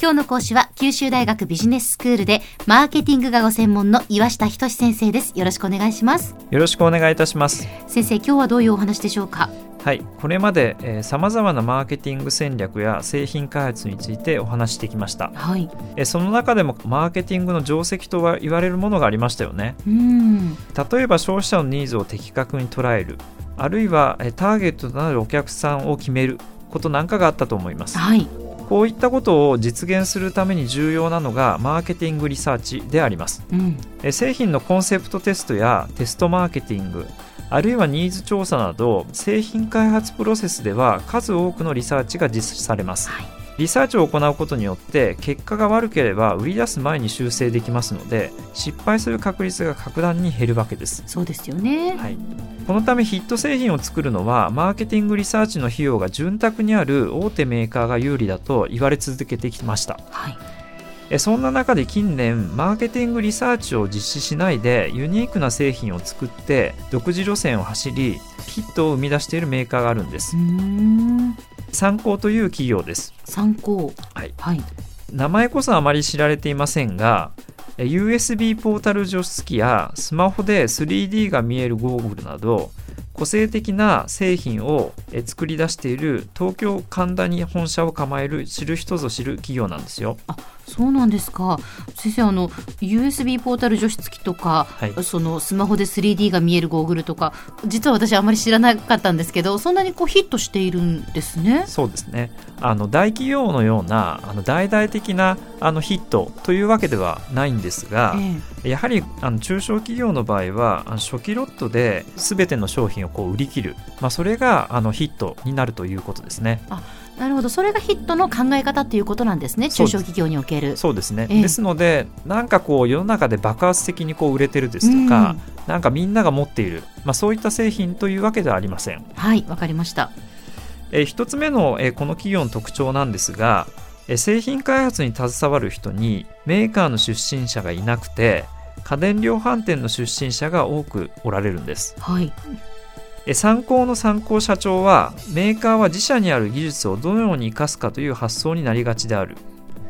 今日の講師は九州大学ビジネススクールでマーケティングがご専門の岩下仁先生です。よろしくお願いします。よろしくお願いいたします。先生今日はどういうお話でしょうか？はい。これまでさまざまなマーケティング戦略や製品開発についてお話してきました、はい、えその中でもマーケティングの定石とは言われるものがありましたよね。うん。例えば消費者のニーズを的確に捉える。あるいはえターゲットとなるお客さんを決める。ことなんかがあったと思います。はい。こういったことを実現するために重要なのがマーケティングリサーチであります。うん。え製品のコンセプトテストやテストマーケティングあるいはニーズ調査など製品開発プロセスでは数多くのリサーチが実施されます。はい。リサーチを行うことによって結果が悪ければ売り出す前に修正できますので失敗する確率が格段に減るわけです、そうですよね。はい、このためヒット製品を作るのはマーケティングリサーチの費用が潤沢にある大手メーカーが有利だと言われ続けてきました。はい。えそんな中で近年マーケティングリサーチを実施しないでユニークな製品を作って独自路線を走りヒットを生み出しているメーカーがあるんです。参考という企業です。参考はい。はい。名前こそあまり知られていませんがえ USB ポータル除湿機やスマホで 3D が見えるゴーグルなど個性的な製品をえ作り出している東京神田に本社を構える知る人ぞ知る企業なんですよ。そうなんですか。先生あの USB ポータル除湿機とか、はい。そのスマホで 3D が見えるゴーグルとか実は私あまり知らなかったんですけどそんなにこうヒットしているんですね。そうですね。あの大企業のようなあの大々的なあのヒットというわけではないんですが、えやはりあの中小企業の場合は初期ロットで全ての商品をこう売り切る、まあ、それがあのヒットになるということですね。えなるほど。それがヒットの考え方っていうことなんですね中小企業における。そうですね、ええ。ですのでなんかこう世の中で爆発的にこう売れてるですとか、なんかみんなが持っている、まあ、そういった製品というわけではありません。はいわかりました。えー一つ目の、えーこの企業の特徴なんですが、えー製品開発に携わる人にメーカーの出身者がいなくて家電量販店の出身者が多くおられるんです。はい。えー参考の参考社長はメーカーは自社にある技術をどのように生かすかという発想になりがちである。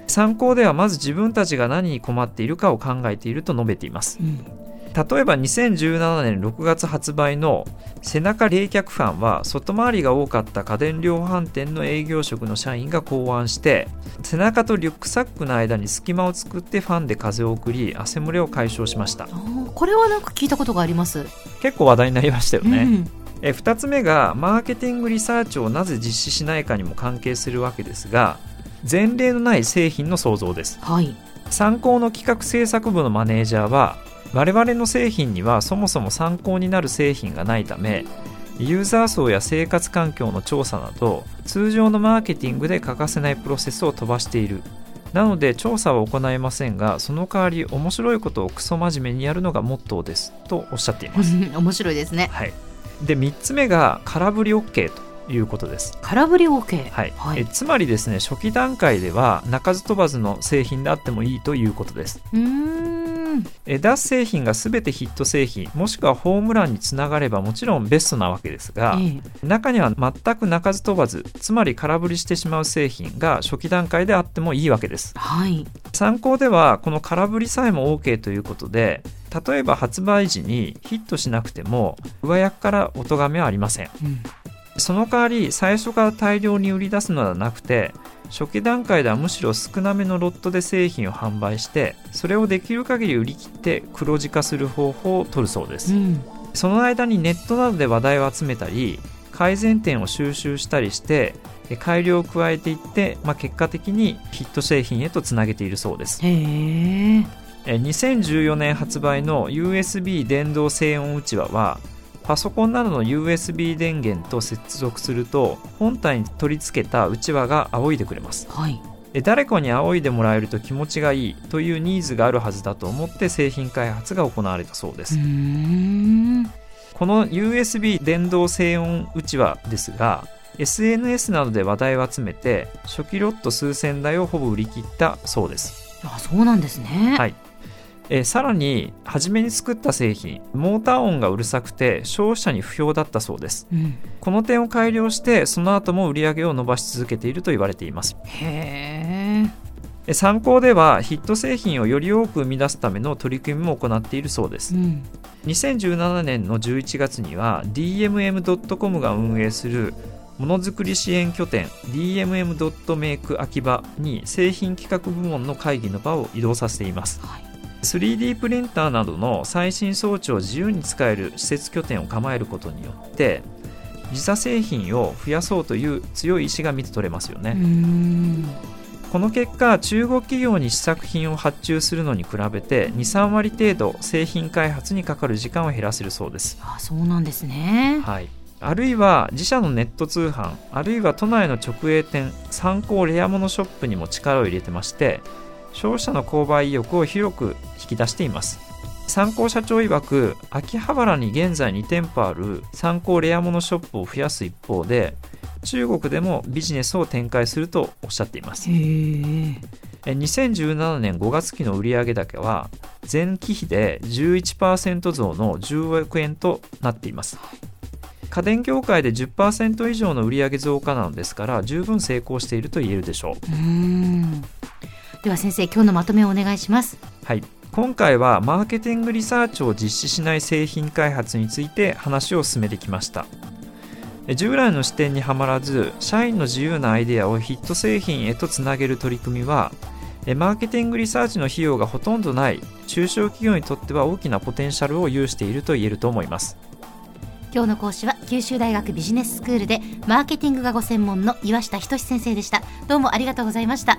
参考ではまず自分たちが何に困っているかを考えていると述べています。うん例えば2017年6月発売の背中冷却ファンは外回りが多かった家電量販店の営業職の社員が考案して背中とリュックサックの間に隙間を作ってファンで風を送り汗漏れを解消しました。これはなんか聞いたことがあります、結構話題になりましたよね、うんえ2つ目がマーケティングリサーチをなぜ実施しないかにも関係するわけですが前例のない製品の創造です。はい。参考の企画制作部のマネージャーは我々の製品にはそもそも参考になる製品がないためユーザー層や生活環境の調査など通常のマーケティングで欠かせないプロセスを飛ばしている。なので調査は行えませんがその代わり面白いことをクソ真面目にやるのがモットーです。とおっしゃっています、面白いですね。はい、で3つ目が空振り OK ということです。空振り OK はい。はい。えつまりですね初期段階では鳴かず飛ばずの製品であってもいいということです。うーんえ出す製品が全てヒット製品もしくはホームランにつながればもちろんベストなわけですが、ええ。中には全く鳴かず飛ばずつまり空振りしてしまう製品が初期段階であってもいいわけです。はい。参考ではこの空振りさえも OK ということで例えば発売時にヒットしなくても上役からお咎めはありません。うんその代わり最初から大量に売り出すのではなくて初期段階ではむしろ少なめのロットで製品を販売してそれをできる限り売り切って黒字化する方法を取るそうです、うん。その間にネットなどで話題を集めたり改善点を収集したりしてえ改良を加えていって、まあ、結果的にヒット製品へとつなげているそうです。へええ2014年発売の USB 電動静音うちわはパソコンなどの USB 電源と接続すると本体に取り付けたうちわが仰いでくれます。はい。で誰かに仰いでもらえると気持ちがいいというニーズがあるはずだと思って製品開発が行われたそうです、うーん。この USB 電動静音うちわですが SNS などで話題を集めて初期ロット数千台をほぼ売り切ったそうです。あそうなんですね。はいえさらに初めに作った製品モーター音がうるさくて消費者に不評だったそうです、うん、この点を改良してその後も売り上げを伸ばし続けていると言われています。へえ参考ではヒット製品をより多く生み出すための取り組みも行っているそうです、うん、2017年の11月には DMM.com が運営するものづくり支援拠点 DMM.make 秋葉に製品企画部門の会議の場を移動させています、はい 3D プリンターなどの最新装置を自由に使える施設拠点を構えることによって自社製品を増やそうという強い意志が見て取れますよね。この結果中国企業に試作品を発注するのに比べて23割程度製品開発にかかる時間を減らせるそうです。あそうなんですね。はい。あるいは自社のネット通販あるいは都内の直営店参考レアモノショップにも力を入れてまして消費者の購買意欲を広く引き出しています。参考社長曰く秋葉原に現在2店舗ある参考レアモノショップを増やす一方で中国でもビジネスを展開するとおっしゃっています。2017年5月期の売上高は前期比で11%増の10億円となっています。家電業界で10%以上の売上増加なのですから十分成功していると言えるでしょうでは先生今日のまとめをお願いします。はい。今回はマーケティングリサーチを実施しない製品開発について話を進めてきました。従来の視点にはまらず社員の自由なアイデアをヒット製品へとつなげる取り組みはマーケティングリサーチの費用がほとんどない中小企業にとっては大きなポテンシャルを有していると言えると思います。今日の講師は九州大学ビジネススクールでマーケティングがご専門の岩下仁先生でした。どうもありがとうございました